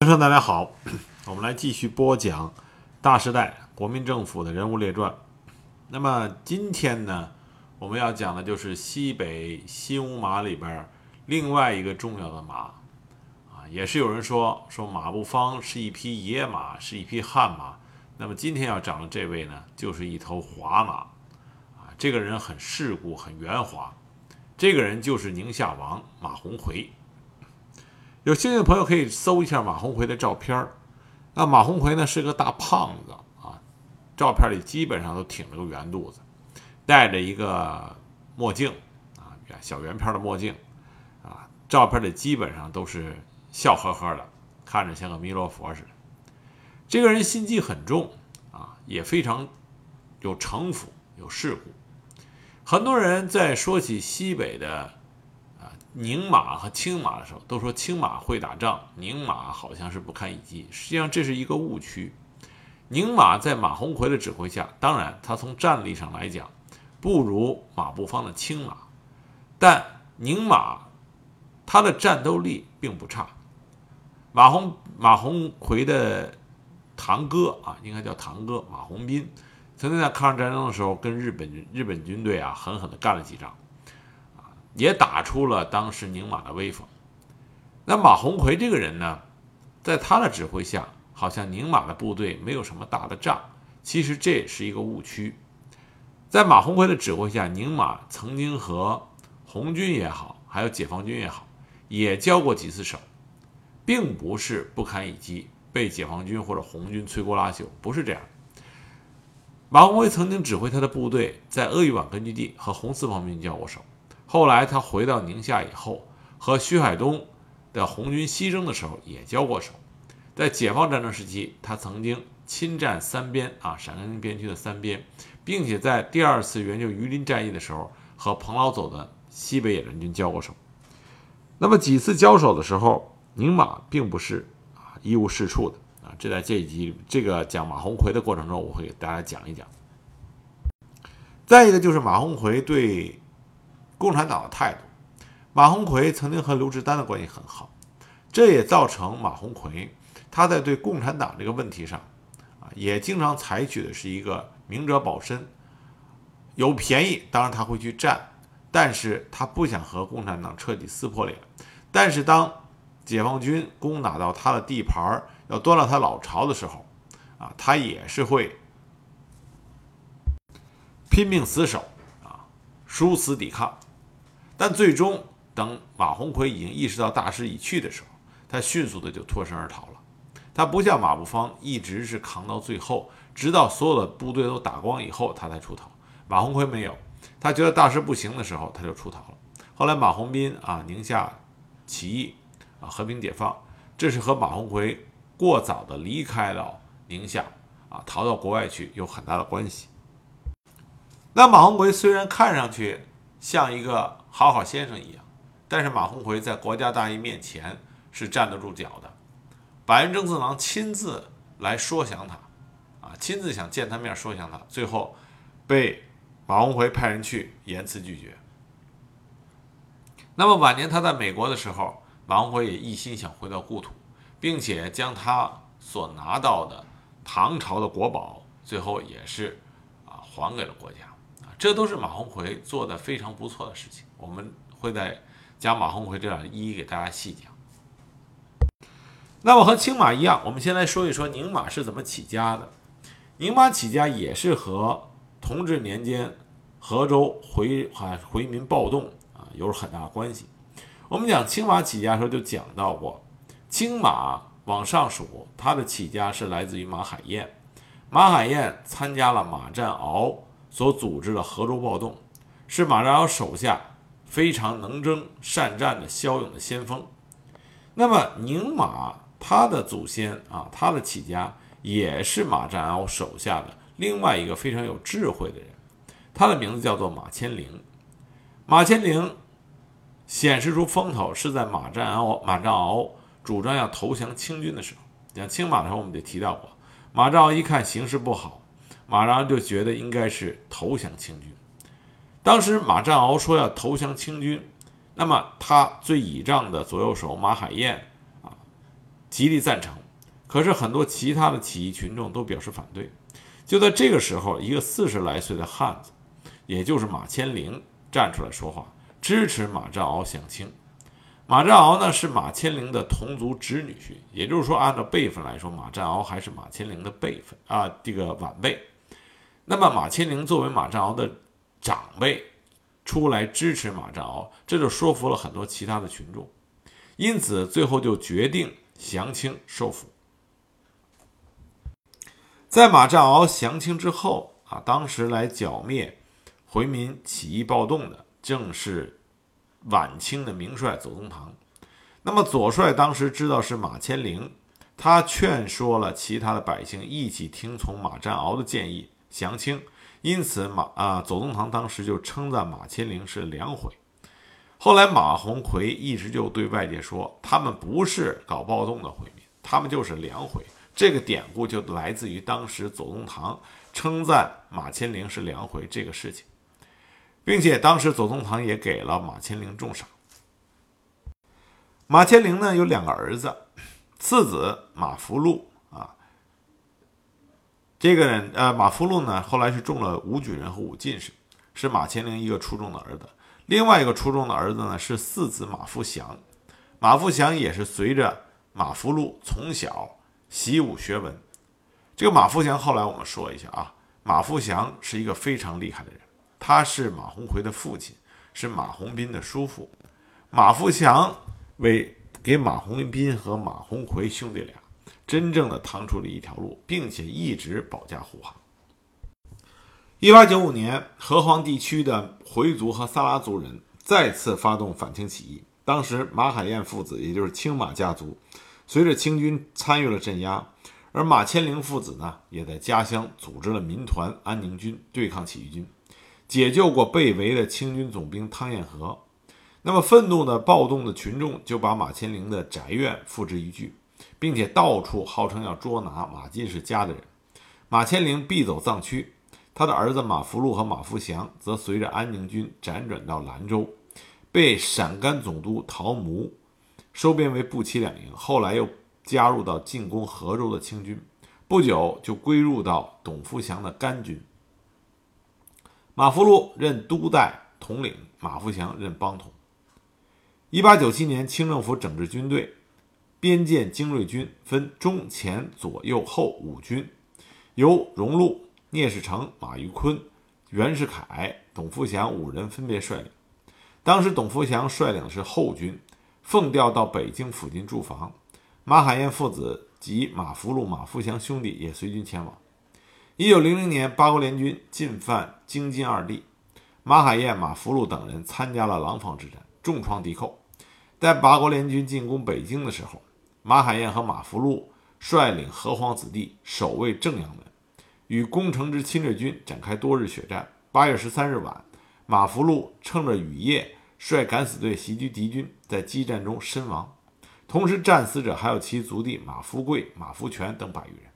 先生，大家好，我们来继续播讲《大时代》国民政府的人物列传。那么今天呢，我们要讲的就是西北新乌马里边另外一个重要的马啊，也是有人说说马步芳是一匹野马，是一匹悍马。那么今天要讲的这位呢，就是一头华马啊，这个人很世故，很圆滑。这个人就是宁夏王马鸿逵。有兴趣的朋友可以搜一下马鸿逵的照片儿。那马鸿逵呢是个大胖子啊，照片里基本上都挺着个圆肚子，戴着一个墨镜啊，小圆片的墨镜啊，照片里基本上都是笑呵呵的，看着像个弥勒佛似的。这个人心机很重啊，也非常有城府、有世故。很多人在说起西北的。宁马和青马的时候，都说青马会打仗，宁马好像是不堪一击。实际上这是一个误区。宁马在马鸿逵的指挥下，当然他从战力上来讲不如马步芳的青马，但宁马他的战斗力并不差。马鸿马鸿逵的堂哥啊，应该叫堂哥马鸿宾，曾经在抗日战争的时候跟日本日本军队啊狠狠地干了几仗。也打出了当时宁马的威风。那马鸿逵这个人呢，在他的指挥下，好像宁马的部队没有什么大的仗。其实这是一个误区。在马鸿逵的指挥下，宁马曾经和红军也好，还有解放军也好，也交过几次手，并不是不堪一击，被解放军或者红军摧枯拉朽，不是这样。马鸿逵曾经指挥他的部队在鄂豫皖根据地和红四方面交过手。后来他回到宁夏以后，和徐海东的红军西征的时候也交过手。在解放战争时期，他曾经亲占三边啊，陕甘宁边区的三边，并且在第二次援救榆林战役的时候，和彭老总的西北野战军交过手。那么几次交手的时候，宁马并不是啊一无是处的啊。这在这一集这个讲马鸿逵的过程中，我会给大家讲一讲。再一个就是马鸿逵对。共产党的态度，马鸿逵曾经和刘志丹的关系很好，这也造成马鸿逵他在对共产党这个问题上，啊，也经常采取的是一个明哲保身，有便宜当然他会去占，但是他不想和共产党彻底撕破脸。但是当解放军攻打到他的地盘，要端了他老巢的时候，啊，他也是会拼命死守，啊，殊死抵抗。但最终，等马鸿逵已经意识到大势已去的时候，他迅速的就脱身而逃了。他不像马步芳，一直是扛到最后，直到所有的部队都打光以后，他才出逃。马鸿逵没有，他觉得大势不行的时候，他就出逃了。后来马鸿宾啊，宁夏起义啊，和平解放，这是和马鸿逵过早的离开了宁夏啊，逃到国外去有很大的关系。那马鸿逵虽然看上去像一个。好好先生一样，但是马鸿逵在国家大义面前是站得住脚的。板垣征四郎亲自来说降他，啊，亲自想见他面说降他，最后被马鸿逵派人去严辞拒绝。那么晚年他在美国的时候，马鸿逵也一心想回到故土，并且将他所拿到的唐朝的国宝，最后也是啊还给了国家。啊这都是马鸿逵做的非常不错的事情，我们会在讲马鸿逵这样一一给大家细讲。那么和青马一样，我们先来说一说宁马是怎么起家的。宁马起家也是和同治年间河州回啊回民暴动啊有很大关系。我们讲青马起家的时候就讲到过，青马往上数，它的起家是来自于马海燕，马海燕参加了马占鳌。所组织的河州暴动，是马占鳌手下非常能征善战的骁勇的先锋。那么宁马他的祖先啊，他的起家也是马占鳌手下的另外一个非常有智慧的人，他的名字叫做马千灵。马千灵显示出风头是在马占鳌马占鳌主张要投降清军的时候。讲清马的时候，我们就提到过，马占鳌一看形势不好。马占鳌就觉得应该是投降清军。当时马占鳌说要投降清军，那么他最倚仗的左右手马海燕啊，极力赞成。可是很多其他的起义群众都表示反对。就在这个时候，一个四十来岁的汉子，也就是马千灵站出来说话，支持马占鳌降清。马占鳌呢是马千灵的同族侄女婿，也就是说，按照辈分来说，马占鳌还是马千灵的辈分啊，这个晚辈。那么马千灵作为马占鳌的长辈，出来支持马占鳌，这就说服了很多其他的群众，因此最后就决定降清受俘。在马占鳌降清之后啊，当时来剿灭回民起义暴动的正是晚清的名帅左宗棠。那么左帅当时知道是马千龄，他劝说了其他的百姓一起听从马占鳌的建议降清。因此马啊左宗棠当时就称赞马千灵是良悔。后来马鸿逵一直就对外界说，他们不是搞暴动的回民，他们就是良悔。这个典故就来自于当时左宗棠称赞马千灵是良回这个事情，并且当时左宗棠也给了马千灵重赏。马千灵呢有两个儿子，次子马福禄，这个人呃马福禄呢后来是中了武举人和武进士，是马千灵一个初中的儿子。另外一个初中的儿子呢是四子马福祥，马福祥也是随着马福禄从小。习武学文，这个马福祥后来我们说一下啊。马福祥是一个非常厉害的人，他是马鸿逵的父亲，是马鸿宾的叔父。马福祥为给马鸿宾和马鸿逵兄弟俩真正的趟出了一条路，并且一直保驾护航。一八九五年，河湟地区的回族和撒拉族人再次发动反清起义，当时马海燕父子，也就是青马家族。随着清军参与了镇压，而马千灵父子呢，也在家乡组织了民团安宁军对抗起义军，解救过被围的清军总兵汤彦和。那么愤怒的暴动的群众就把马千灵的宅院付之一炬，并且到处号称要捉拿马进士家的人。马千灵避走藏区，他的儿子马福禄和马福祥则随着安宁军辗转到兰州，被陕甘总督陶穆。收编为步骑两营，后来又加入到进攻河州的清军，不久就归入到董福祥的甘军。马福禄任都代统领，马福祥任帮统。一八九七年，清政府整治军队，边建精锐军，分中、前、左、右、后五军，由荣禄、聂士成、马玉坤、袁世凯、董福祥五人分别率领。当时，董福祥率领的是后军。奉调到北京附近驻防，马海燕父子及马福禄、马福祥兄弟也随军前往。一九零零年，八国联军进犯京津二地，马海燕、马福禄等人参加了廊坊之战，重创敌寇。在八国联军进攻北京的时候，马海燕和马福禄率领河皇子弟守卫正阳门，与攻城之侵略军展开多日血战。八月十三日晚，马福禄趁着雨夜。率敢死队袭击敌军，在激战中身亡。同时战死者还有其族弟马福贵、马福全等百余人，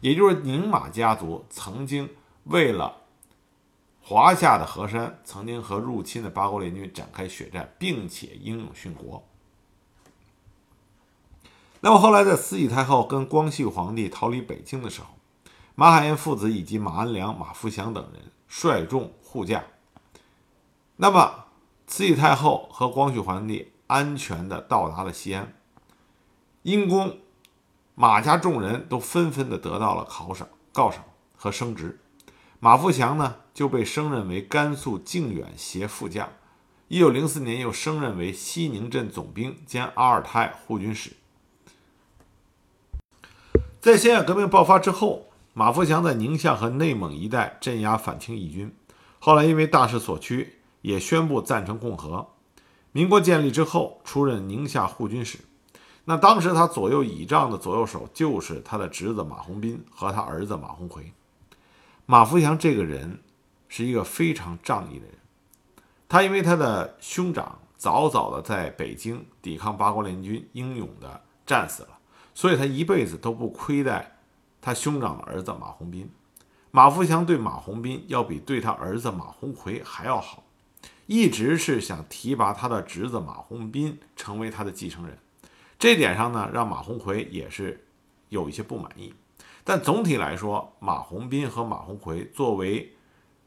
也就是宁马家族曾经为了华夏的河山，曾经和入侵的八国联军展开血战，并且英勇殉国。那么后来，在慈禧太后跟光绪皇帝逃离北京的时候，马海燕父子以及马安良、马福祥等人率众护驾。那么。慈禧太后和光绪皇帝安全地到达了西安，因功，马家众人都纷纷地得到了考赏、告赏和升职。马福祥呢就被升任为甘肃靖远协副将，一九零四年又升任为西宁镇总兵兼阿尔泰护军使。在辛亥革命爆发之后，马福祥在宁夏和内蒙一带镇压反清义军，后来因为大势所趋。也宣布赞成共和。民国建立之后，出任宁夏护军使。那当时他左右倚仗的左右手就是他的侄子马鸿宾和他儿子马鸿逵。马福祥这个人是一个非常仗义的人。他因为他的兄长早早的在北京抵抗八国联军，英勇的战死了，所以他一辈子都不亏待他兄长的儿子马鸿斌。马福祥对马鸿斌要比对他儿子马鸿逵还要好。一直是想提拔他的侄子马鸿斌成为他的继承人，这点上呢，让马鸿逵也是有一些不满意。但总体来说，马鸿斌和马鸿逵作为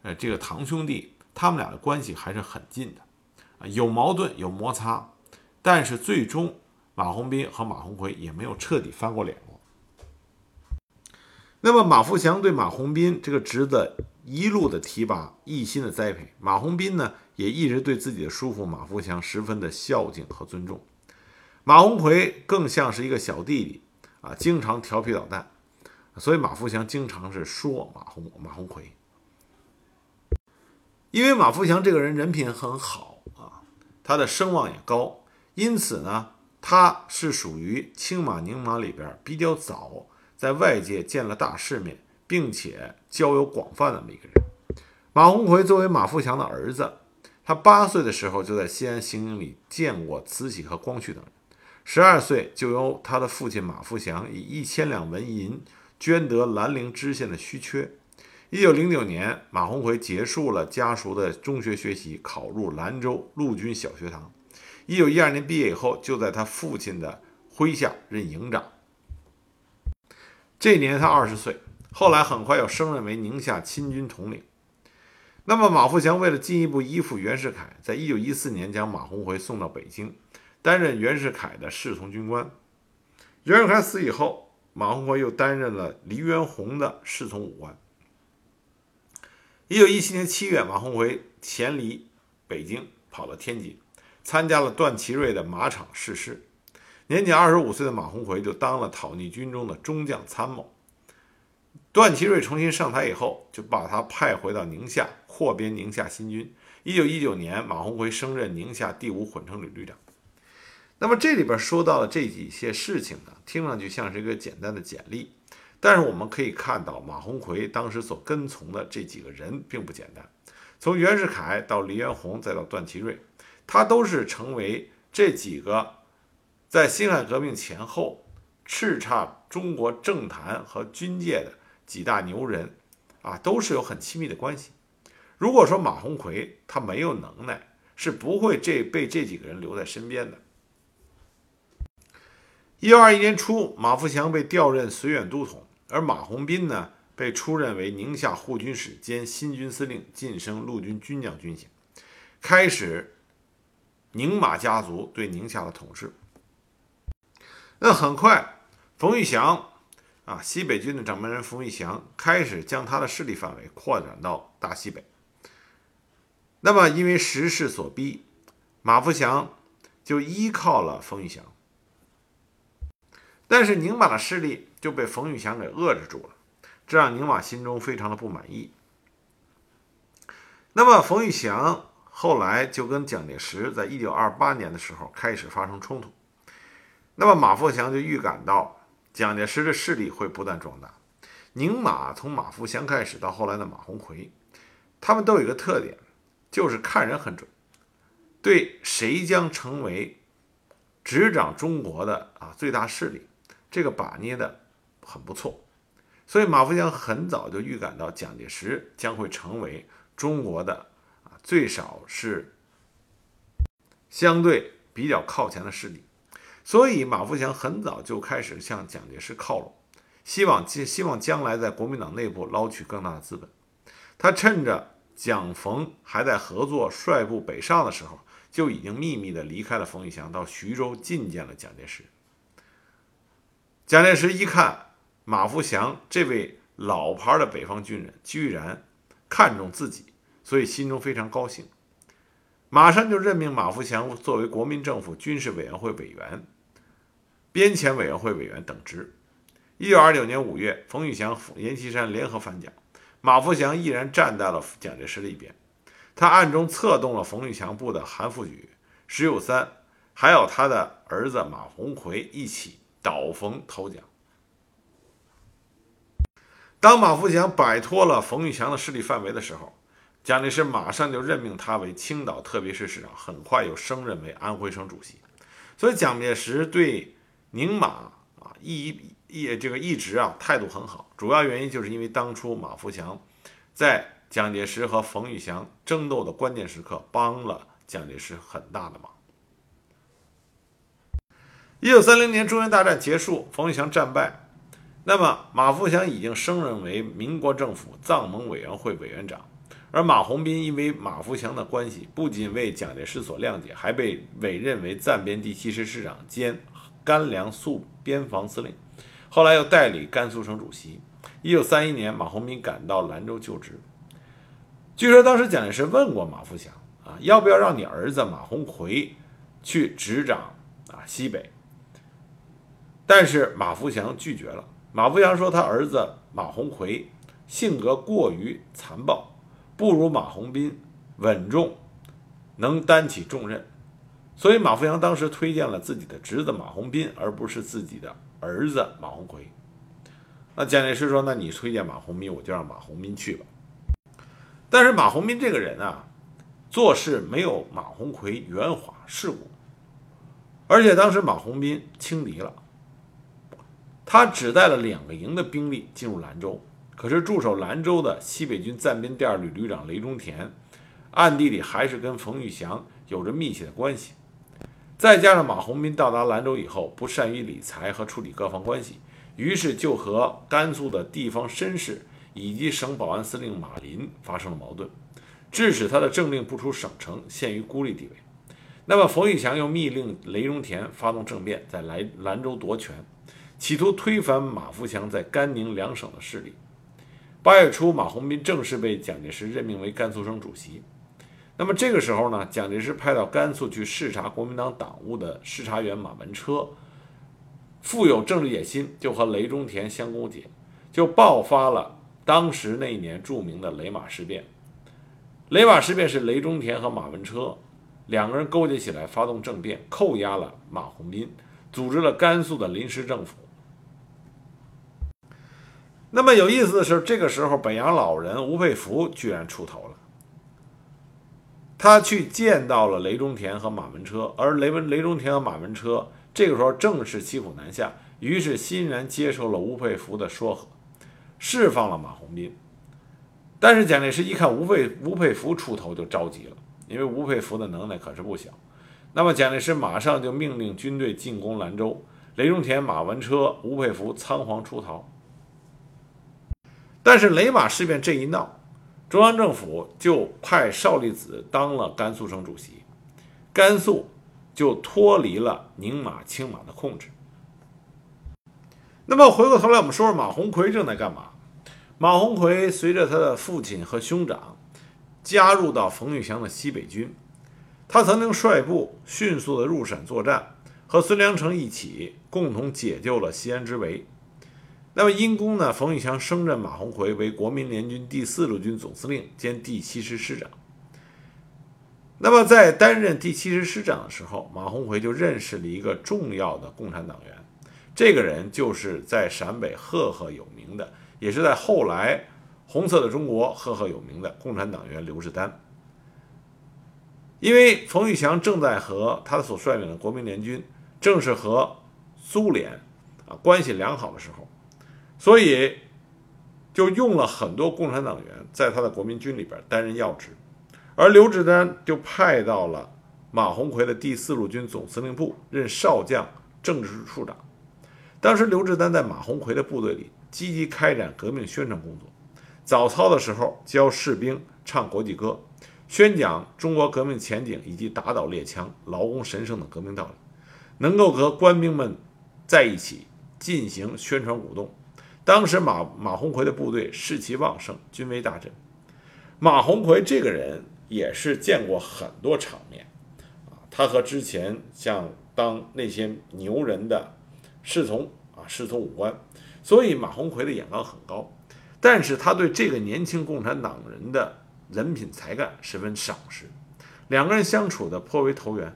呃这个堂兄弟，他们俩的关系还是很近的啊，有矛盾有摩擦，但是最终马鸿斌和马鸿逵也没有彻底翻过脸过。那么马富祥对马鸿斌这个侄子一路的提拔，一心的栽培，马鸿斌呢也一直对自己的叔父马富祥十分的孝敬和尊重。马鸿逵更像是一个小弟弟啊，经常调皮捣蛋，所以马富祥经常是说马鸿马鸿逵。因为马富祥这个人人品很好啊，他的声望也高，因此呢，他是属于青马宁马里边比较早在外界见了大世面，并且交友广泛的那么一个人。马鸿逵作为马富祥的儿子，他八岁的时候就在西安行营里见过慈禧和光绪等人，十二岁就由他的父亲马富祥以一千两纹银捐得兰陵知县的虚缺。一九零九年，马鸿逵结束了家塾的中学学习，考入兰州陆军小学堂。一九一二年毕业以后，就在他父亲的麾下任营长。这年他二十岁，后来很快又升任为宁夏亲军统领。那么，马富祥为了进一步依附袁世凯，在一九一四年将马鸿逵送到北京，担任袁世凯的侍从军官。袁世凯死以后，马鸿逵又担任了黎元洪的侍从武官。一九一七年七月，马鸿逵潜离北京，跑到天津，参加了段祺瑞的马场誓师。年仅二十五岁的马鸿逵就当了讨逆军中的中将参谋。段祺瑞重新上台以后，就把他派回到宁夏，扩编宁夏新军。一九一九年，马鸿逵升任宁夏第五混成旅旅长。那么这里边说到的这几些事情呢，听上去像是一个简单的简历。但是我们可以看到，马鸿逵当时所跟从的这几个人并不简单。从袁世凯到黎元洪，再到段祺瑞，他都是成为这几个在辛亥革命前后叱咤中国政坛和军界的几大牛人啊，都是有很亲密的关系。如果说马鸿逵他没有能耐，是不会这被这几个人留在身边的。一九二一年初，马富祥被调任绥远都统。而马鸿宾呢，被出任为宁夏护军使兼新军司令，晋升陆军军将军衔，开始宁马家族对宁夏的统治。那很快，冯玉祥啊，西北军的掌门人冯玉祥开始将他的势力范围扩展到大西北。那么，因为时势所逼，马福祥就依靠了冯玉祥。但是宁马的势力就被冯玉祥给遏制住了，这让宁马心中非常的不满意。那么冯玉祥后来就跟蒋介石在一九二八年的时候开始发生冲突。那么马富祥就预感到蒋介石的势力会不断壮大。宁马从马富祥开始到后来的马鸿逵，他们都有一个特点，就是看人很准，对谁将成为执掌中国的啊最大势力。这个把捏的很不错，所以马富祥很早就预感到蒋介石将会成为中国的最少是相对比较靠前的势力，所以马富祥很早就开始向蒋介石靠拢，希望希希望将来在国民党内部捞取更大的资本。他趁着蒋冯还在合作率部北上的时候，就已经秘密的离开了冯玉祥，到徐州觐见了蒋介石。蒋介石一看马福祥这位老牌的北方军人居然看中自己，所以心中非常高兴，马上就任命马福祥作为国民政府军事委员会委员、边遣委员会委员等职。一九二九年五月，冯玉祥、阎锡山联合反蒋，马福祥毅然站在了蒋介石的一边，他暗中策动了冯玉祥部的韩复榘、石友三，还有他的儿子马鸿逵一起。倒冯投蒋。当马富祥摆脱了冯玉祥的势力范围的时候，蒋介石马上就任命他为青岛特别市市长，很快又升任为安徽省主席。所以蒋介石对宁马啊一一这个一直啊态度很好，主要原因就是因为当初马富祥在蒋介石和冯玉祥争斗的关键时刻，帮了蒋介石很大的忙。一九三零年中原大战结束，冯玉祥战败。那么，马福祥已经升任为民国政府藏蒙委员会委员长，而马鸿宾因为马福祥的关系，不仅为蒋介石所谅解，还被委任为暂编第七师师长兼甘凉肃边防司令，后来又代理甘肃省主席。一九三一年，马鸿宾赶到兰州就职。据说当时蒋介石问过马福祥啊，要不要让你儿子马鸿逵去执掌啊西北？但是马福祥拒绝了。马福祥说，他儿子马鸿逵性格过于残暴，不如马鸿斌稳重，能担起重任。所以马富阳当时推荐了自己的侄子马鸿斌，而不是自己的儿子马鸿逵。那蒋介石说：“那你推荐马鸿斌，我就让马鸿斌去吧。”但是马鸿斌这个人啊，做事没有马鸿逵圆滑世故，而且当时马鸿斌轻敌了。他只带了两个营的兵力进入兰州，可是驻守兰州的西北军暂编第二旅旅长雷中田，暗地里还是跟冯玉祥有着密切的关系。再加上马鸿宾到达兰州以后不善于理财和处理各方关系，于是就和甘肃的地方绅士以及省保安司令马林发生了矛盾，致使他的政令不出省城，陷于孤立地位。那么冯玉祥又密令雷中田发动政变，在兰兰州夺权。企图推翻马福祥在甘宁两省的势力。八月初，马鸿宾正式被蒋介石任命为甘肃省主席。那么这个时候呢，蒋介石派到甘肃去视察国民党党务的视察员马文车，富有政治野心，就和雷中田相勾结，就爆发了当时那一年著名的雷马事变。雷马事变是雷中田和马文车两个人勾结起来发动政变，扣押了马鸿宾，组织了甘肃的临时政府。那么有意思的是，这个时候北洋老人吴佩孚居然出头了。他去见到了雷中田和马文车，而雷文雷中田和马文车这个时候正是骑虎难下，于是欣然接受了吴佩孚的说和，释放了马鸿宾。但是蒋介石一看吴佩吴佩孚出头就着急了，因为吴佩孚的能耐可是不小。那么蒋介石马上就命令军队进攻兰州，雷中田、马文车、吴佩孚仓皇出逃。但是雷马事变这一闹，中央政府就派邵力子当了甘肃省主席，甘肃就脱离了宁马、青马的控制。那么回过头来，我们说说马鸿逵正在干嘛？马鸿逵随着他的父亲和兄长加入到冯玉祥的西北军，他曾经率部迅速的入陕作战，和孙良诚一起共同解救了西安之围。那么因功呢，冯玉祥升任马鸿逵为国民联军第四路军总司令兼第七师师长。那么在担任第七师师长的时候，马鸿逵就认识了一个重要的共产党员，这个人就是在陕北赫赫有名的，也是在后来红色的中国赫赫有名的共产党员刘志丹。因为冯玉祥正在和他所率领的国民联军，正是和苏联啊关系良好的时候。所以，就用了很多共产党员在他的国民军里边担任要职，而刘志丹就派到了马鸿逵的第四路军总司令部任少将政治处长。当时刘志丹在马鸿逵的部队里积极开展革命宣传工作，早操的时候教士兵唱国际歌，宣讲中国革命前景以及打倒列强、劳工神圣的革命道理，能够和官兵们在一起进行宣传鼓动。当时马马鸿逵的部队士气旺盛，军威大振。马鸿逵这个人也是见过很多场面啊，他和之前像当那些牛人的侍从啊，侍从武官，所以马鸿逵的眼光很高。但是他对这个年轻共产党人的人品才干十分赏识，两个人相处的颇为投缘。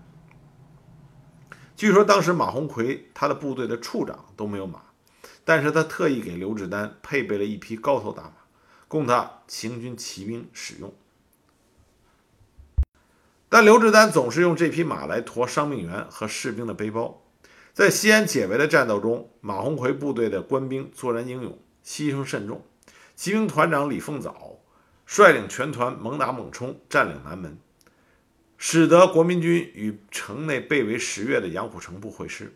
据说当时马鸿逵他的部队的处长都没有马。但是他特意给刘志丹配备了一匹高头大马，供他行军骑兵使用。但刘志丹总是用这匹马来驮伤病员和士兵的背包。在西安解围的战斗中，马鸿逵部队的官兵作战英勇，牺牲甚重。骑兵团长李凤藻率领全团猛打猛冲，占领南门，使得国民军与城内被围十月的杨虎城部会师。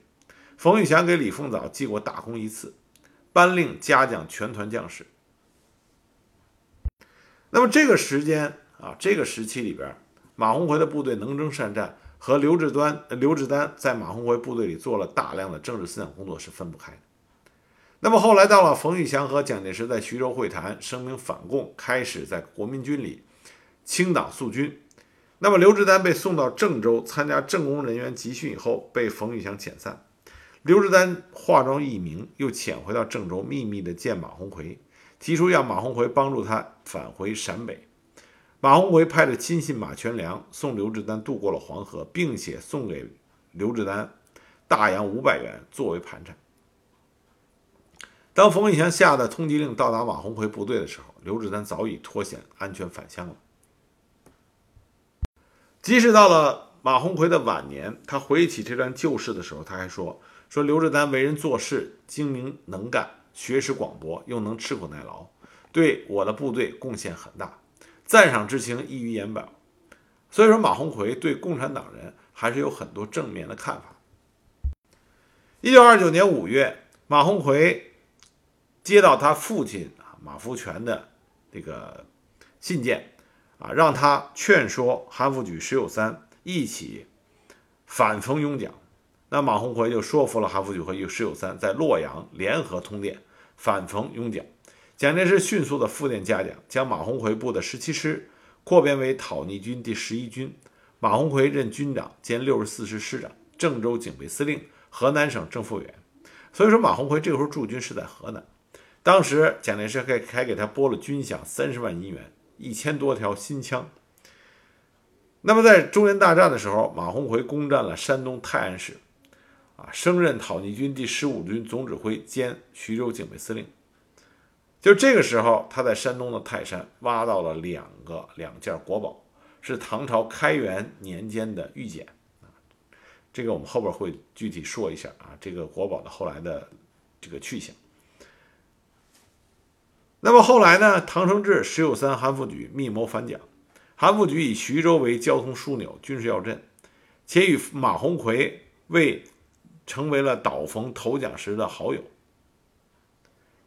冯玉祥给李凤藻记过大功一次，颁令嘉奖全团将士。那么这个时间啊，这个时期里边，马鸿逵的部队能征善战，和刘志端、刘志丹在马鸿逵部队里做了大量的政治思想工作是分不开的。那么后来到了冯玉祥和蒋介石在徐州会谈，声明反共，开始在国民军里清党肃军。那么刘志丹被送到郑州参加政工人员集训以后，被冯玉祥遣散。刘志丹化妆艺名，又潜回到郑州，秘密的见马鸿逵，提出让马鸿逵帮助他返回陕北。马鸿逵派了亲信马全良送刘志丹渡过了黄河，并且送给刘志丹大洋五百元作为盘缠。当冯玉祥下的通缉令到达马鸿逵部队的时候，刘志丹早已脱险安全返乡了。即使到了马鸿逵的晚年，他回忆起这段旧事的时候，他还说：“说刘志丹为人做事精明能干，学识广博，又能吃苦耐劳，对我的部队贡献很大，赞赏之情溢于言表。”所以说，马鸿逵对共产党人还是有很多正面的看法。一九二九年五月，马鸿逵接到他父亲马福全的这个信件。啊，让他劝说韩复榘、石友三一起反冯拥蒋。那马鸿逵就说服了韩复榘和石友三，在洛阳联合通电反冯拥蒋。蒋介石迅速的复电嘉奖，将马鸿逵部的十七师扩编为讨逆军第十一军，马鸿逵任军长兼六十四师师长、郑州警备司令、河南省正副委员。所以说，马鸿逵这个时候驻军是在河南。当时蒋介石还还给他拨了军饷三十万银元。一千多条新枪。那么，在中原大战的时候，马鸿逵攻占了山东泰安市，啊，升任讨逆军第十五军总指挥兼徐州警备司令。就这个时候，他在山东的泰山挖到了两个两件国宝，是唐朝开元年间的玉简。这个我们后边会具体说一下啊，这个国宝的后来的这个去向。那么后来呢？唐生智、石友三、韩复榘密谋反蒋。韩复榘以徐州为交通枢纽、军事要镇，且与马鸿逵为成为了倒冯投蒋时的好友。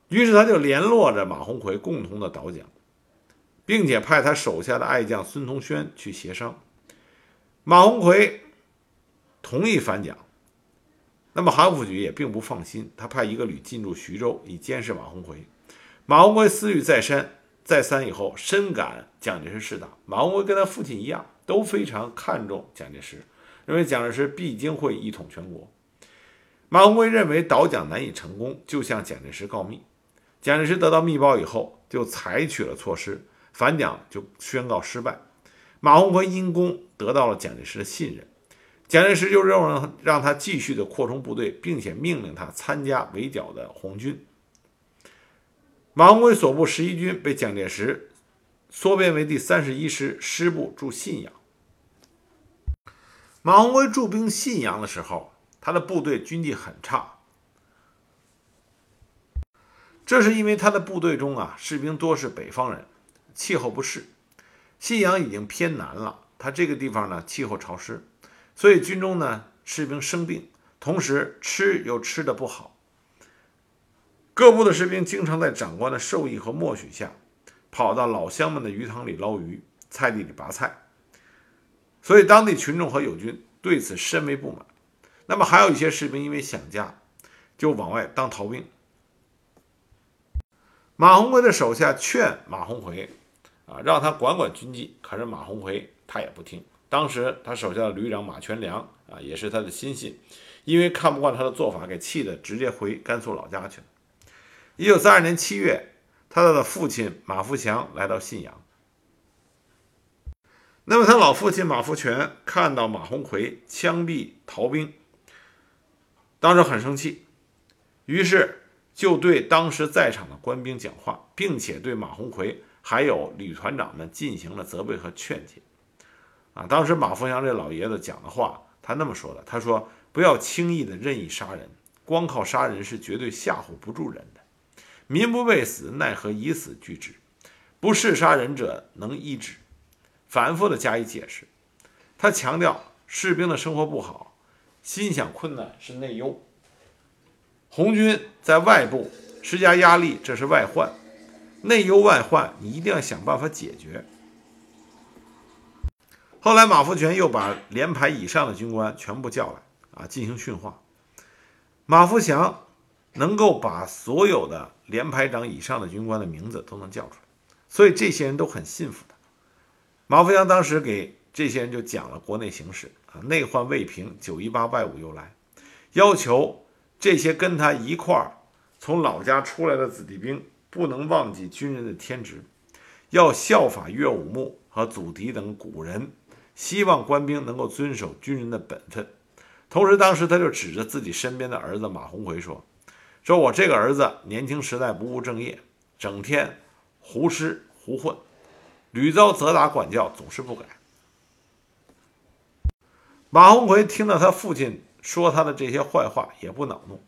于是他就联络着马鸿逵，共同的倒蒋，并且派他手下的爱将孙同轩去协商。马鸿逵同意反蒋，那么韩复榘也并不放心，他派一个旅进驻徐州，以监视马鸿逵。马鸿逵思虑再三，再三以后，深感蒋介石势大。马鸿逵跟他父亲一样，都非常看重蒋介石，认为蒋介石必定会一统全国。马鸿逵认为倒蒋难以成功，就向蒋介石告密。蒋介石得到密报以后，就采取了措施，反蒋就宣告失败。马鸿逵因功得到了蒋介石的信任，蒋介石就让让他继续的扩充部队，并且命令他参加围剿的红军。马鸿逵所部十一军被蒋介石缩编为第三十一师，师部驻信阳。马鸿逵驻兵信阳的时候，他的部队军纪很差，这是因为他的部队中啊，士兵多是北方人，气候不适。信阳已经偏南了，他这个地方呢，气候潮湿，所以军中呢，士兵生病，同时吃又吃的不好。各部的士兵经常在长官的授意和默许下，跑到老乡们的鱼塘里捞鱼，菜地里拔菜，所以当地群众和友军对此深为不满。那么还有一些士兵因为想家，就往外当逃兵。马鸿逵的手下劝马鸿逵啊，让他管管军纪，可是马鸿逵他也不听。当时他手下的旅长马全良啊，也是他的亲信，因为看不惯他的做法，给气的直接回甘肃老家去了。一九三二年七月，他的父亲马福祥来到信阳。那么，他老父亲马福全看到马鸿逵枪毙逃兵，当时很生气，于是就对当时在场的官兵讲话，并且对马鸿逵还有旅团长们进行了责备和劝解。啊，当时马福祥这老爷子讲的话，他那么说的：“他说，不要轻易的任意杀人，光靠杀人是绝对吓唬不住人的。”民不畏死，奈何以死惧之？不是杀人者能医治。反复的加以解释。他强调士兵的生活不好，心想困难是内忧，红军在外部施加压力，这是外患；内忧外患，你一定要想办法解决。后来，马福全又把连排以上的军官全部叫来啊，进行训话。马福祥能够把所有的连排长以上的军官的名字都能叫出来，所以这些人都很信服他。马福祥当时给这些人就讲了国内形势啊，内患未平，九一八外侮又来，要求这些跟他一块儿从老家出来的子弟兵不能忘记军人的天职，要效法岳武穆和祖逖等古人。希望官兵能够遵守军人的本分，同时，当时他就指着自己身边的儿子马鸿逵说：“说我这个儿子年轻时代不务正业，整天胡吃胡混，屡遭责打管教，总是不改。”马鸿逵听到他父亲说他的这些坏话，也不恼怒，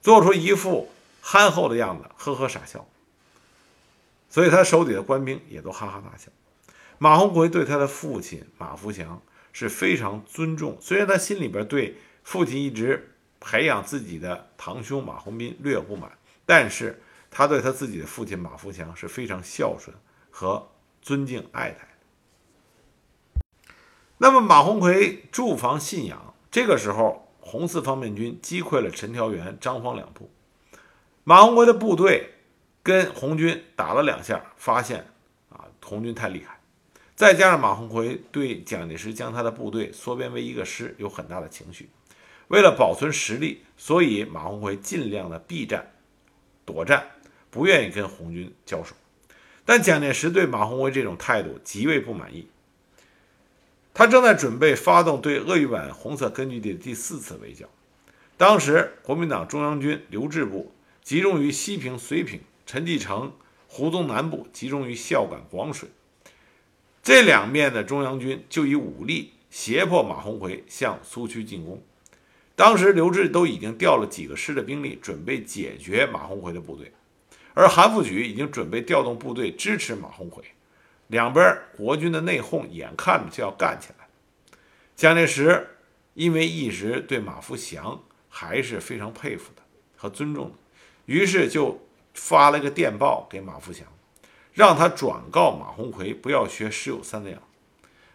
做出一副憨厚的样子，呵呵傻笑。所以，他手底的官兵也都哈哈大笑。马鸿逵对他的父亲马福祥是非常尊重，虽然他心里边对父亲一直培养自己的堂兄马鸿宾略有不满，但是他对他自己的父亲马福祥是非常孝顺和尊敬爱戴。那么马鸿逵驻防信阳，这个时候红四方面军击溃了陈调元、张方两部，马鸿逵的部队跟红军打了两下，发现啊红军太厉害。再加上马鸿逵对蒋介石将他的部队缩编为一个师有很大的情绪，为了保存实力，所以马鸿逵尽量的避战、躲战，不愿意跟红军交手。但蒋介石对马鸿逵这种态度极为不满意，他正在准备发动对鄂豫皖红色根据地的第四次围剿。当时国民党中央军刘志部集中于西平、绥平，陈继承、胡宗南部集中于孝感、广水。这两面的中央军就以武力胁迫马鸿逵向苏区进攻。当时刘志都已经调了几个师的兵力，准备解决马鸿逵的部队，而韩复榘已经准备调动部队支持马鸿逵。两边国军的内讧眼看着就要干起来。蒋介石因为一直对马福祥还是非常佩服的和尊重的，于是就发了个电报给马福祥。让他转告马鸿逵不要学石友三那样。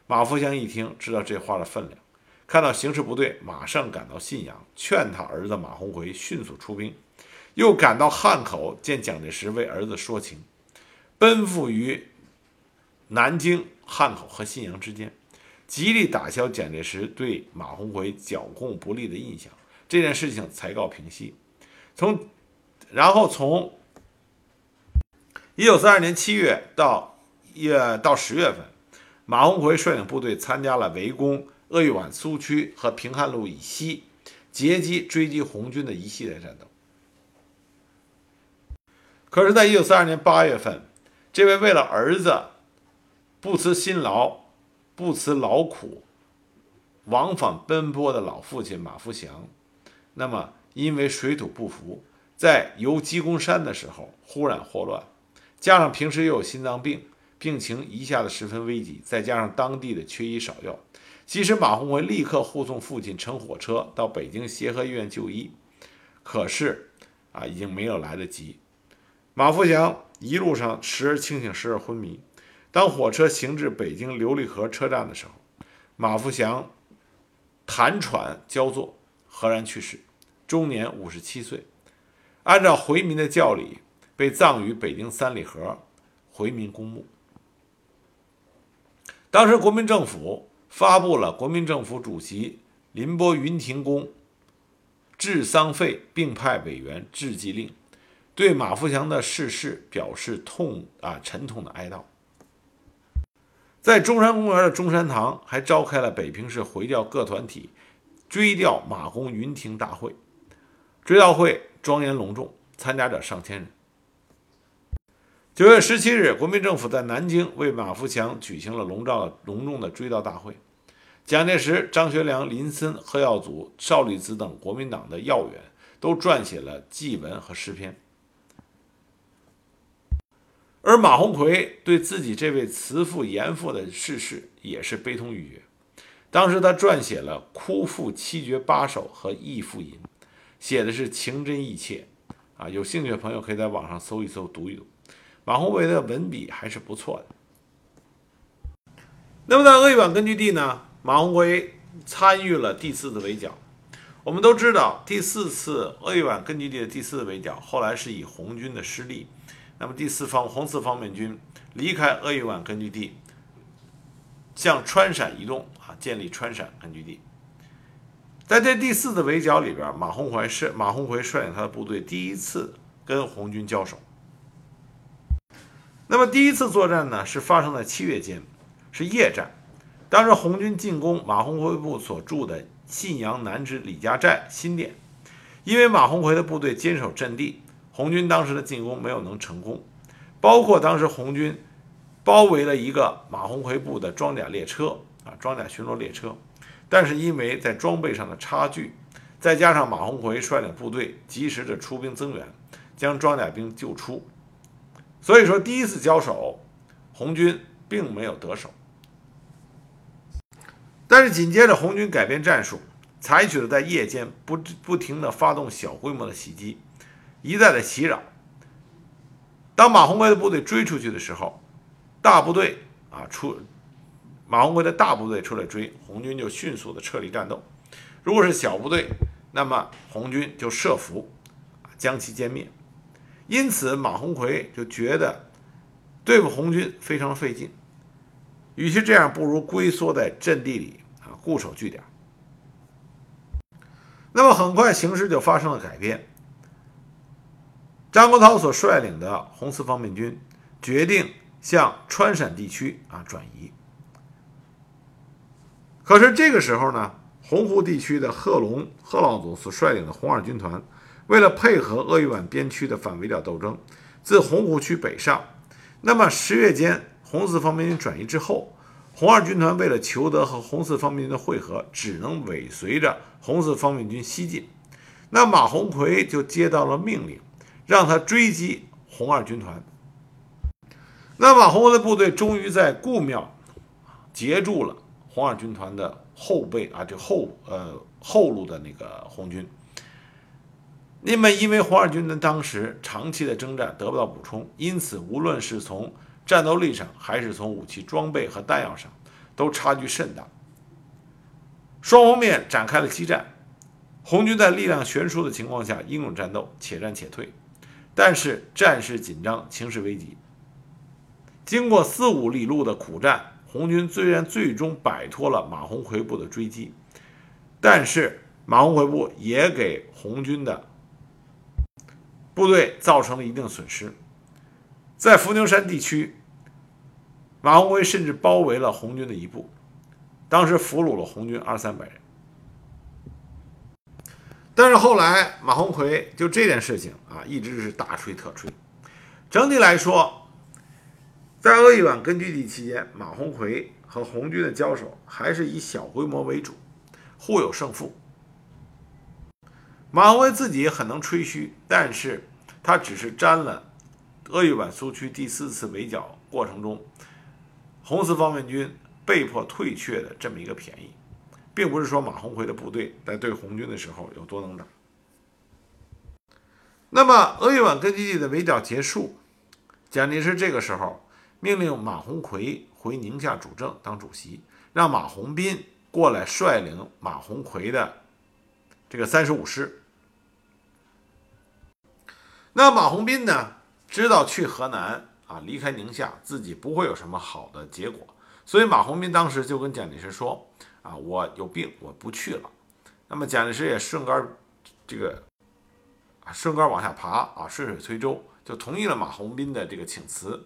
马福祥一听，知道这话的分量，看到形势不对，马上赶到信阳，劝他儿子马鸿逵迅速出兵，又赶到汉口见蒋介石，为儿子说情，奔赴于南京、汉口和信阳之间，极力打消蒋介石对马鸿逵剿共不利的印象。这件事情才告平息。从，然后从。一九三二年七月到一月到十月份，马鸿逵率领部队参加了围攻鄂豫皖苏区和平汉路以西，截击追击红军的一系列战斗。可是，在一九三二年八月份，这位为了儿子不辞辛劳、不辞劳苦、往返奔波的老父亲马福祥，那么因为水土不服，在游鸡公山的时候忽然霍乱。加上平时又有心脏病，病情一下子十分危急，再加上当地的缺医少药，即使马鸿逵立刻护送父亲乘火车到北京协和医院就医，可是啊，已经没有来得及。马福祥一路上时而清醒，时而昏迷。当火车行至北京琉璃河车站的时候，马福祥痰喘交作，赫然去世，终年五十七岁。按照回民的教理。被葬于北京三里河回民公墓。当时国民政府发布了国民政府主席林波云亭公治丧费，并派委员致祭令，对马福祥的逝世表示痛啊沉痛的哀悼。在中山公园的中山堂还召开了北平市回教各团体追悼马公云亭大会，追悼会庄严隆重，参加者上千人。九月十七日，国民政府在南京为马福祥举行了隆重隆重的追悼大会。蒋介石、张学良、林森、贺耀祖、邵力子等国民党的要员都撰写了祭文和诗篇。而马鸿逵对自己这位慈父严父的逝世也是悲痛欲绝。当时他撰写了《哭父七绝八首》和《忆父吟》，写的是情真意切啊。有兴趣的朋友可以在网上搜一搜，读一读。马鸿逵的文笔还是不错的。那么在鄂豫皖根据地呢，马鸿逵参与了第四次围剿。我们都知道，第四次鄂豫皖根据地的第四次围剿，后来是以红军的失利。那么第四方红四方面军离开鄂豫皖根据地，向川陕移动啊，建立川陕根据地。在这第四次围剿里边，马鸿逵是马鸿逵率领他的部队第一次跟红军交手。那么第一次作战呢，是发生在七月间，是夜战。当时红军进攻马鸿逵部所驻的。信阳南支李家寨新店，因为马鸿逵的部队坚守阵地，红军当时的进攻没有能成功。包括当时红军包围了一个马鸿逵部的装甲列车啊，装甲巡逻列车，但是因为在装备上的差距，再加上马鸿逵率领部队及时的出兵增援，将装甲兵救出，所以说第一次交手，红军并没有得手。但是紧接着，红军改变战术，采取了在夜间不不停的发动小规模的袭击，一再的袭扰。当马鸿逵的部队追出去的时候，大部队啊出，马鸿逵的大部队出来追，红军就迅速的撤离战斗。如果是小部队，那么红军就设伏，将其歼灭。因此，马鸿逵就觉得对付红军非常费劲。与其这样，不如龟缩在阵地里啊，固守据点。那么很快形势就发生了改变。张国焘所率领的红四方面军决定向川陕地区啊转移。可是这个时候呢，洪湖地区的贺龙贺老总所率领的红二军团，为了配合鄂豫皖边区的反围剿斗争，自洪湖区北上。那么十月间。红四方面军转移之后，红二军团为了求得和红四方面军的会合，只能尾随着红四方面军西进。那马鸿逵就接到了命令，让他追击红二军团。那马鸿逵的部队终于在固庙截住了红二军团的后背啊，就后呃后路的那个红军。那么，因为红二军团当时长期的征战得不到补充，因此无论是从战斗力上，还是从武器装备和弹药上，都差距甚大。双方面展开了激战，红军在力量悬殊的情况下英勇战斗，且战且退。但是战事紧张，情势危急。经过四五里路的苦战，红军虽然最终摆脱了马鸿逵部的追击，但是马鸿逵部也给红军的部队造成了一定损失。在伏牛山地区，马鸿逵甚至包围了红军的一部，当时俘虏了红军二三百人。但是后来马鸿逵就这件事情啊，一直是大吹特吹。整体来说，在鄂豫皖根据地期间，马鸿逵和红军的交手还是以小规模为主，互有胜负。马鸿逵自己很能吹嘘，但是他只是沾了。鄂豫皖苏区第四次围剿过程中，红四方面军被迫退却的这么一个便宜，并不是说马鸿逵的部队在对红军的时候有多能打。那么鄂豫皖根据地的围剿结束，蒋介石这个时候命令马鸿逵回宁夏主政当主席，让马鸿宾过来率领马鸿逵的这个三十五师。那马鸿宾呢？知道去河南啊，离开宁夏，自己不会有什么好的结果，所以马鸿宾当时就跟蒋介石说：“啊，我有病，我不去了。”那么蒋介石也顺杆这个顺杆往下爬啊，顺水推舟，就同意了马鸿宾的这个请辞，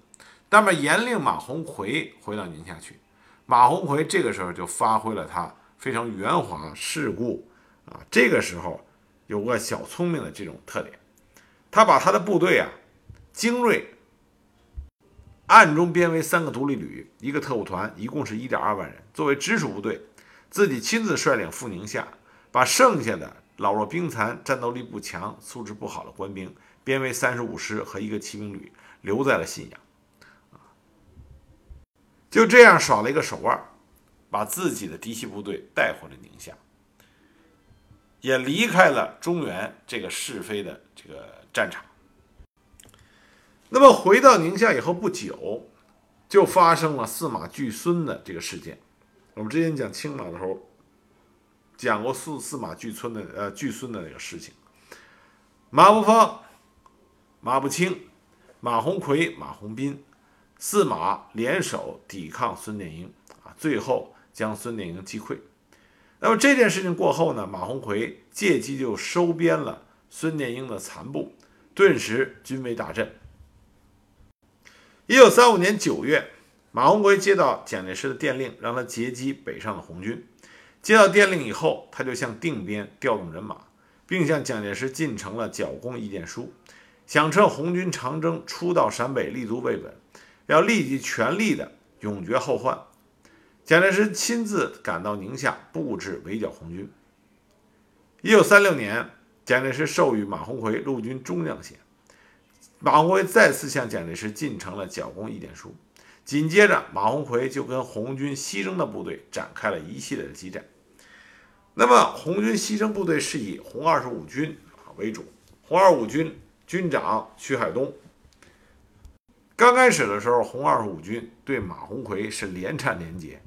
那么严令马鸿逵回到宁夏去。马鸿逵这个时候就发挥了他非常圆滑世故啊，这个时候有个小聪明的这种特点，他把他的部队啊。精锐暗中编为三个独立旅，一个特务团，一共是一点二万人，作为直属部队，自己亲自率领赴宁夏，把剩下的老弱病残、战斗力不强、素质不好的官兵编为三十五师和一个骑兵旅，留在了信阳。就这样耍了一个手腕，把自己的嫡系部队带回了宁夏。也离开了中原这个是非的这个战场。那么回到宁夏以后不久，就发生了司马巨孙的这个事件。我们之前讲青马的时候，讲过四四马巨孙的呃巨孙的那个事情。马步芳、马步青、马鸿逵、马鸿宾四马联手抵抗孙殿英啊，最后将孙殿英击溃。那么这件事情过后呢，马鸿逵借机就收编了孙殿英的残部，顿时军威大振。一九三五年九月，马鸿逵接到蒋介石的电令，让他截击北上的红军。接到电令以后，他就向定边调动人马，并向蒋介石进呈了剿共意见书，想趁红军长征初到陕北立足未稳，要立即全力的永绝后患。蒋介石亲自赶到宁夏，布置围剿红军。一九三六年，蒋介石授予马鸿逵陆军中将衔。马鸿逵再次向蒋介石进呈了剿共意见书，紧接着马鸿逵就跟红军西征的部队展开了一系列的激战。那么红军西征部队是以红二十五军为主，红二五军军长徐海东。刚开始的时候，红二十五军对马鸿逵是连战连捷，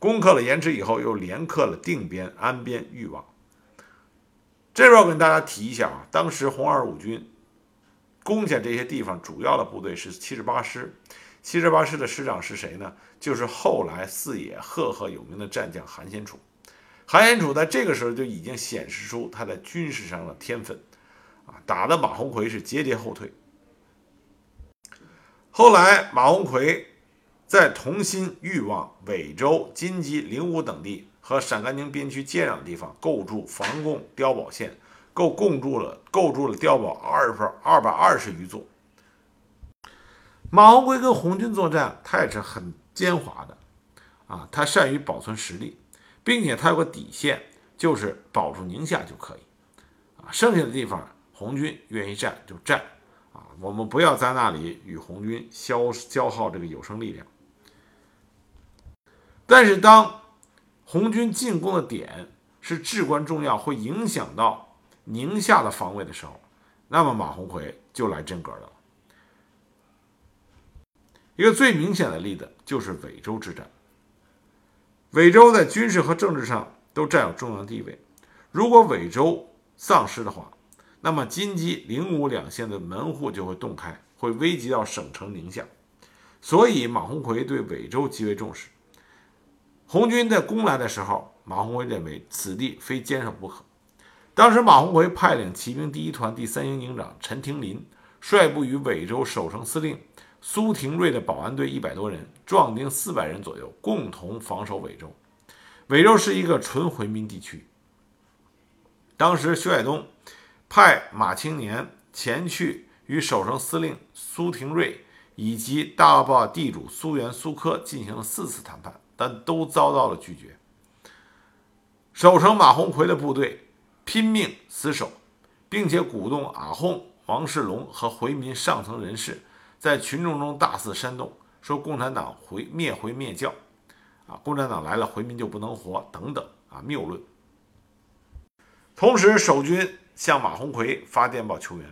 攻克了延池以后，又连克了定边、安边、裕望。这边我跟大家提一下啊，当时红二十五军。攻下这些地方，主要的部队是七十八师。七十八师的师长是谁呢？就是后来四野赫赫有名的战将韩先楚。韩先楚在这个时候就已经显示出他在军事上的天分，啊，打的马鸿逵是节节后退。后来马鸿逵在同心、裕望、尾州、金鸡、灵武等地和陕甘宁边区接壤的地方构筑防共碉堡线。构共筑了构筑了碉堡二百二百二十余座。马鸿逵跟红军作战，他也是很奸猾的，啊，他善于保存实力，并且他有个底线，就是保住宁夏就可以，啊，剩下的地方红军愿意战就战，啊，我们不要在那里与红军消消耗这个有生力量。但是当红军进攻的点是至关重要，会影响到。宁夏的防卫的时候，那么马鸿逵就来真格的了。一个最明显的例子就是尾州之战。尾州在军事和政治上都占有重要地位。如果尾州丧失的话，那么金鸡、灵武两县的门户就会洞开，会危及到省城宁夏。所以马鸿逵对尾州极为重视。红军在攻来的时候，马鸿逵认为此地非坚守不可。当时，马鸿逵派领骑兵第一团第三营营长陈廷林，率部与尾州守城司令苏廷瑞的保安队一百多人，壮丁四百人左右，共同防守尾州。尾州是一个纯回民地区。当时，徐海东派马青年前去与守城司令苏廷瑞以及大坝地主苏元、苏科进行了四次谈判，但都遭到了拒绝。守城马鸿逵的部队。拼命死守，并且鼓动阿訇、王世龙和回民上层人士在群众中大肆煽动，说共产党回灭回灭教，啊，共产党来了，回民就不能活，等等啊谬论。同时，守军向马鸿逵发电报求援。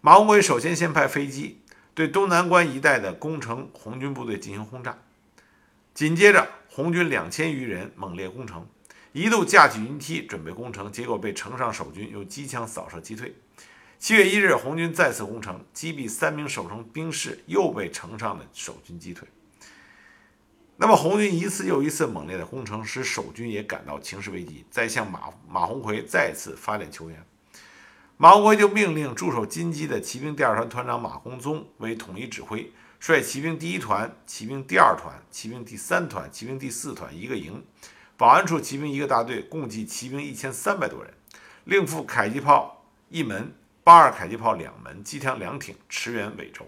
马鸿逵首先先派飞机对东南关一带的攻城红军部队进行轰炸，紧接着红军两千余人猛烈攻城。一度架起云梯准备攻城，结果被城上守军用机枪扫射击退。七月一日，红军再次攻城，击毙三名守城兵士，又被城上的守军击退。那么，红军一次又一次猛烈的攻城，使守军也感到情势危急，再向马马鸿逵再次发电求援。马鸿逵就命令驻守金鸡的骑兵第二团团长马公宗为统一指挥，率骑兵第一团、骑兵第二团、骑兵第三团、骑兵第四团一个营。保安处骑兵一个大队，共计骑兵一千三百多人，另附迫击炮一门、八二迫击炮两门、机枪两挺，驰援尾州。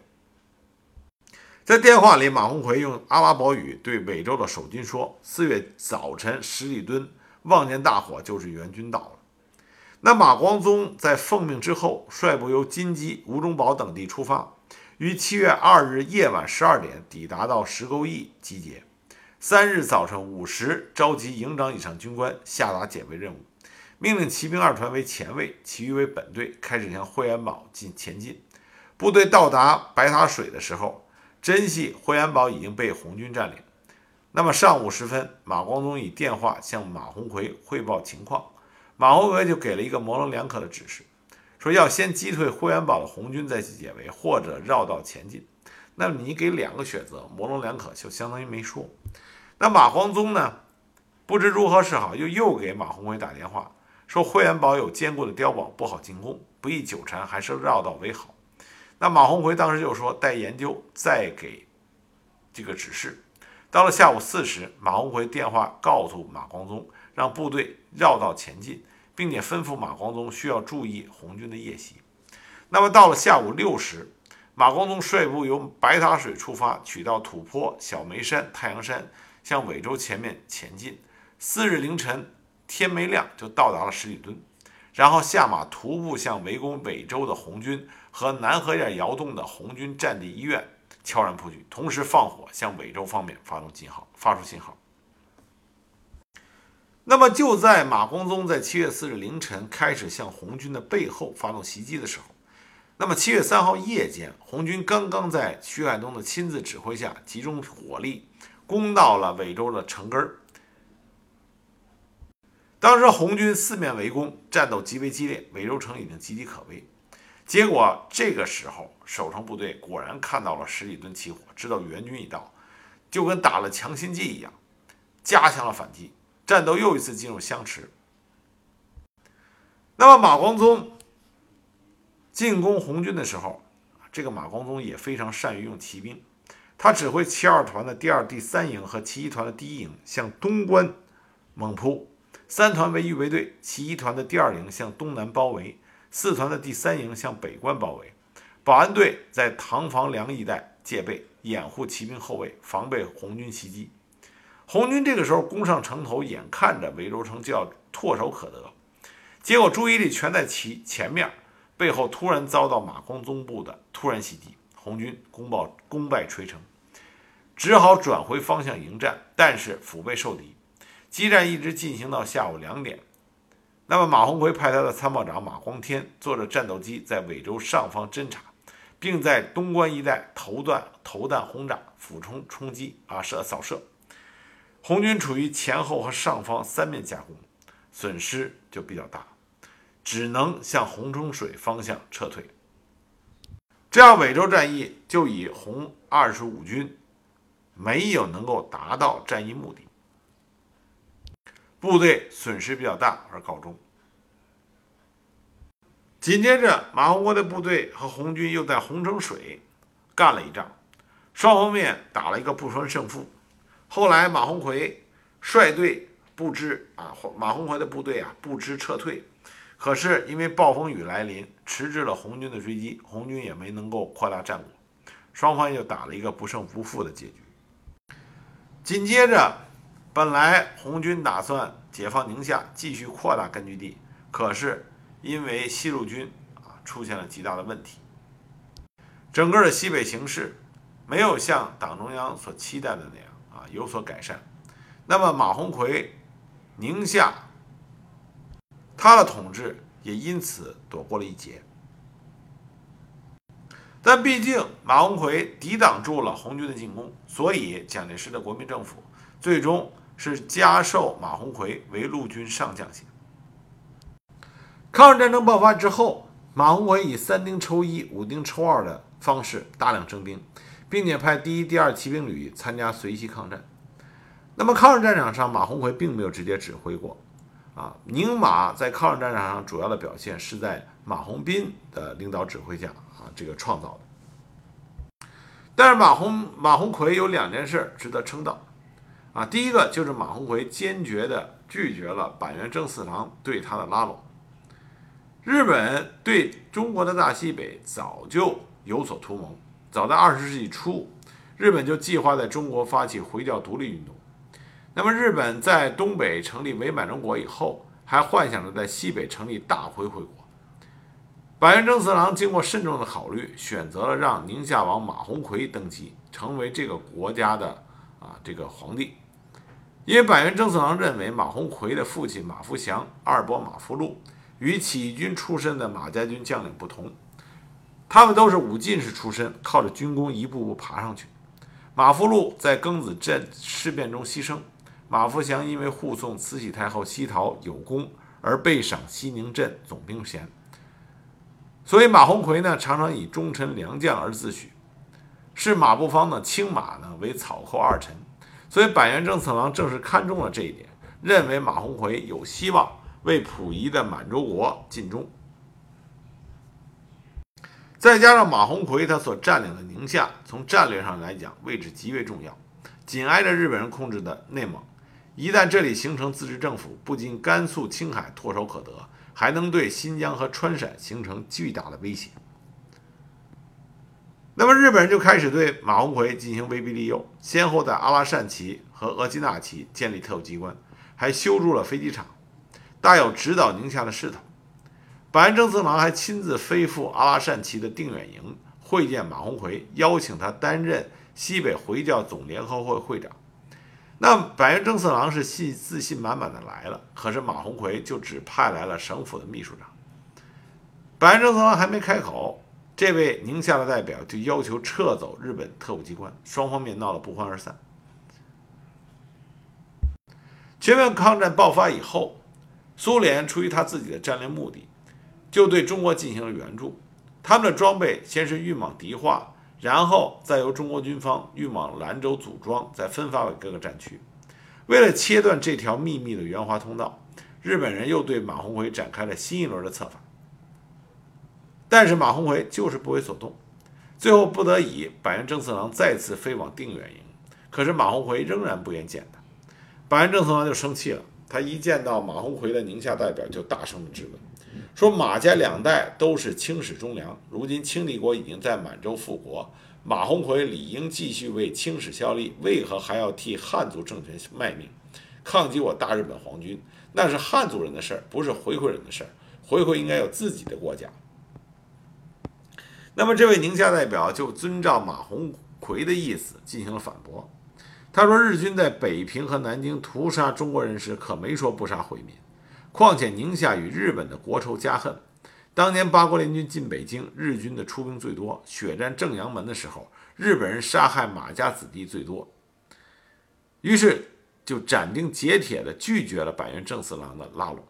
在电话里，马鸿逵用阿拉伯语对尾州的守军说：“四月早晨十里墩望见大火，就是援军到了。”那马光宗在奉命之后，率部由金鸡、吴中堡等地出发，于七月二日夜晚十二点抵达到石沟驿集结。三日早晨五时，召集营长以上军官下达检卫任务，命令骑兵二团为前卫，其余为本队，开始向惠安堡进前进。部队到达白塔水的时候，真系惠安堡已经被红军占领。那么上午时分，马光宗以电话向马鸿逵汇报情况，马鸿逵就给了一个模棱两可的指示，说要先击退惠安堡的红军再去解围，或者绕道前进。那么你给两个选择，模棱两可，就相当于没说。那马光宗呢，不知如何是好，又又给马鸿逵打电话，说惠安堡有坚固的碉堡，不好进攻，不宜久缠，还是绕道为好。那马鸿逵当时就说待研究再给这个指示。到了下午四时，马鸿逵电话告诉马光宗，让部队绕道前进，并且吩咐马光宗需要注意红军的夜袭。那么到了下午六时，马光宗率部由白塔水出发，取道土坡、小梅山、太阳山，向尾州前面前进。次日凌晨天没亮就到达了十里墩，然后下马徒步向围攻尾州的红军。和南河沿窑洞的红军战地医院悄然扑去，同时放火向尾州方面发动信号，发出信号。那么就在马光宗在七月四日凌晨开始向红军的背后发动袭击的时候，那么七月三号夜间，红军刚刚在徐海东的亲自指挥下集中火力攻到了尾州的城根儿。当时红军四面围攻，战斗极为激烈，尾州城已经岌岌可危。结果这个时候，守城部队果然看到了十里墩起火，知道援军已到，就跟打了强心剂一样，加强了反击，战斗又一次进入相持。那么马光宗进攻红军的时候，这个马光宗也非常善于用骑兵，他指挥七二团的第二、第三营和七一团的第一营向东关猛扑，三团为预备队，其一团的第二营向东南包围。四团的第三营向北关包围，保安队在唐房梁一带戒备，掩护骑兵后卫，防备红军袭击。红军这个时候攻上城头，眼看着韦州城就要唾手可得，结果注意力全在其前面，背后突然遭到马光宗部的突然袭击，红军攻报功败垂成，只好转回方向迎战，但是腹背受敌，激战一直进行到下午两点。那么，马鸿逵派他的参谋长马光天坐着战斗机在尾州上方侦察，并在东关一带投弹、投弹轰炸、俯冲冲击啊射扫射。红军处于前后和上方三面夹攻，损失就比较大，只能向洪冲水方向撤退。这样，尾州战役就以红二十五军没有能够达到战役目的。部队损失比较大而告终。紧接着，马洪国的部队和红军又在洪城水干了一仗，双方面打了一个不分胜负。后来，马鸿逵率队不知啊，马鸿逵的部队啊不知撤退，可是因为暴风雨来临，迟滞了红军的追击，红军也没能够扩大战果，双方又打了一个不胜不负的结局。紧接着。本来红军打算解放宁夏，继续扩大根据地，可是因为西路军啊出现了极大的问题，整个的西北形势没有像党中央所期待的那样啊有所改善。那么马鸿逵宁夏他的统治也因此躲过了一劫。但毕竟马鸿逵抵挡住了红军的进攻，所以蒋介石的国民政府最终。是加授马鸿逵为陆军上将衔。抗日战争爆发之后，马鸿逵以三丁抽一、五丁抽二的方式大量征兵，并且派第一、第二骑兵旅参加随西抗战。那么抗日战场上，马鸿逵并没有直接指挥过。啊，宁马在抗日战场上主要的表现是在马鸿宾的领导指挥下啊，这个创造的。但是马鸿马鸿逵有两件事值得称道。啊，第一个就是马鸿逵坚决地拒绝了板垣征四郎对他的拉拢。日本对中国的大西北早就有所图谋，早在二十世纪初，日本就计划在中国发起回教独立运动。那么，日本在东北成立伪满洲国以后，还幻想着在西北成立大回回国。板垣征四郎经过慎重的考虑，选择了让宁夏王马鸿逵登基，成为这个国家的啊这个皇帝。因为板垣征四郎认为马鸿逵的父亲马福祥、二伯马福禄与起义军出身的马家军将领不同，他们都是武进士出身，靠着军功一步步爬上去。马福禄在庚子镇事变中牺牲，马福祥因为护送慈禧太后西逃有功而被赏西宁镇总兵衔。所以马鸿逵呢，常常以忠臣良将而自诩，视马步芳的青马呢为草寇二臣。所以板垣征四郎正是看中了这一点，认为马鸿逵有希望为溥仪的满洲国尽忠。再加上马鸿逵他所占领的宁夏，从战略上来讲位置极为重要，紧挨着日本人控制的内蒙，一旦这里形成自治政府，不仅甘肃、青海唾手可得，还能对新疆和川陕形成巨大的威胁。那么日本人就开始对马鸿逵进行威逼利诱，先后在阿拉善旗和额济纳旗建立特务机关，还修筑了飞机场，大有直捣宁夏的势头。板垣征四郎还亲自飞赴阿拉善旗的定远营会见马鸿逵，邀请他担任西北回教总联合会会长。那板垣征四郎是信自信满满的来了，可是马鸿逵就只派来了省府的秘书长。板垣征四郎还没开口。这位宁夏的代表就要求撤走日本特务机关，双方面闹得不欢而散。全面抗战爆发以后，苏联出于他自己的战略目的，就对中国进行了援助。他们的装备先是运往迪化，然后再由中国军方运往兰州组装，再分发给各个战区。为了切断这条秘密的援华通道，日本人又对马鸿逵展开了新一轮的策反。但是马鸿逵就是不为所动，最后不得已，板垣征四郎再次飞往定远营，可是马鸿逵仍然不愿见他，板垣征四郎就生气了。他一见到马鸿逵的宁夏代表，就大声的质问，说马家两代都是清史忠良，如今清帝国已经在满洲复国，马鸿逵理应继续为清史效力，为何还要替汉族政权卖命，抗击我大日本皇军？那是汉族人的事儿，不是回回人的事儿。回回应该有自己的国家。那么，这位宁夏代表就遵照马鸿逵的意思进行了反驳。他说：“日军在北平和南京屠杀中国人时，可没说不杀回民。况且宁夏与日本的国仇家恨，当年八国联军进北京，日军的出兵最多；血战正阳门的时候，日本人杀害马家子弟最多。于是就斩钉截铁地拒绝了板垣征四郎的拉拢。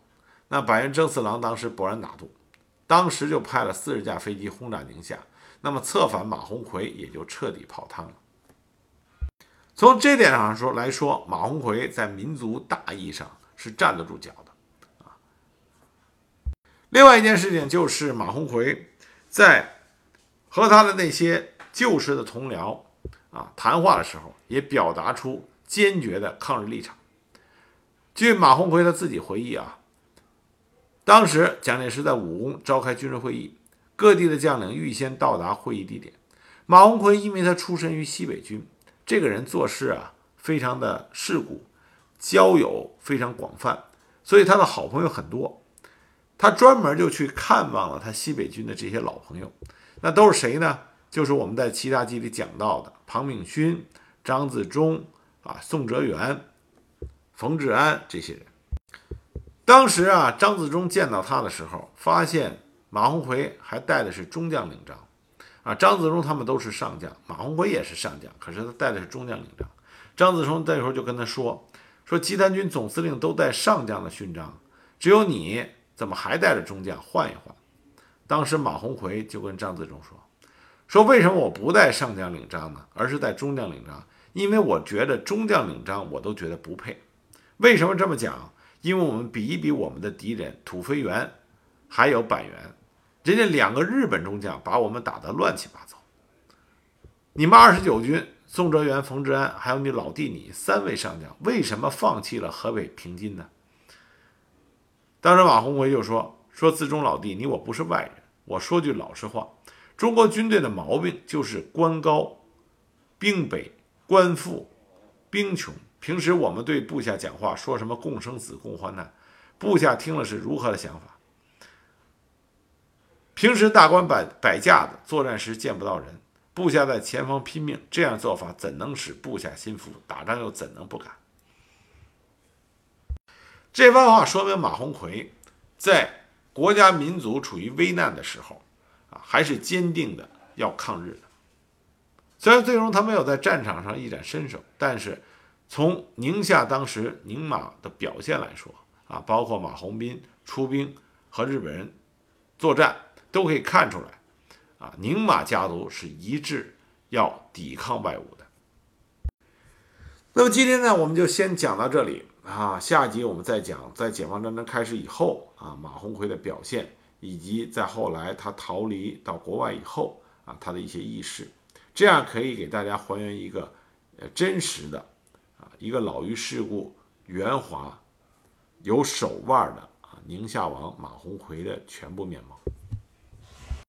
那板垣征四郎当时勃然大怒。”当时就派了四十架飞机轰炸宁夏，那么策反马鸿逵也就彻底泡汤了。从这点上说来说，马鸿逵在民族大义上是站得住脚的啊。另外一件事情就是马鸿逵在和他的那些旧时的同僚啊谈话的时候，也表达出坚决的抗日立场。据马鸿逵他自己回忆啊。当时蒋介石在武功召开军事会议，各地的将领预先到达会议地点。马鸿逵因为他出身于西北军，这个人做事啊非常的世故，交友非常广泛，所以他的好朋友很多。他专门就去看望了他西北军的这些老朋友，那都是谁呢？就是我们在其他集里讲到的庞炳勋、张自忠啊、宋哲元、冯治安这些人。当时啊，张自忠见到他的时候，发现马鸿逵还带的是中将领章，啊，张自忠他们都是上将，马鸿逵也是上将，可是他带的是中将领章。张自忠那时候就跟他说：“说集团军总司令都带上将的勋章，只有你怎么还带着中将？换一换。”当时马鸿逵就跟张自忠说：“说为什么我不带上将领章呢？而是带中将领章？因为我觉得中将领章我都觉得不配。为什么这么讲？”因为我们比一比我们的敌人土肥原，还有板垣，人家两个日本中将把我们打得乱七八糟。你们二十九军宋哲元、冯治安，还有你老弟你三位上将，为什么放弃了河北平津呢？当时马鸿逵就说：“说自忠老弟，你我不是外人，我说句老实话，中国军队的毛病就是官高、兵北、官富、兵穷。”平时我们对部下讲话，说什么共生死、共患难，部下听了是如何的想法？平时大官摆摆架子，作战时见不到人，部下在前方拼命，这样做法怎能使部下心服？打仗又怎能不敢？这番话说明马鸿逵在国家民族处于危难的时候啊，还是坚定的要抗日的。虽然最终他没有在战场上一展身手，但是从宁夏当时宁马的表现来说啊，包括马鸿宾出兵和日本人作战，都可以看出来啊，宁马家族是一致要抵抗外侮的。那么今天呢，我们就先讲到这里啊，下集我们再讲在解放战争开始以后啊，马鸿逵的表现，以及在后来他逃离到国外以后啊，他的一些轶事。这样可以给大家还原一个，呃，真实的，一个老于世故、圆滑、有手腕的啊，宁夏王马鸿逵的全部面貌。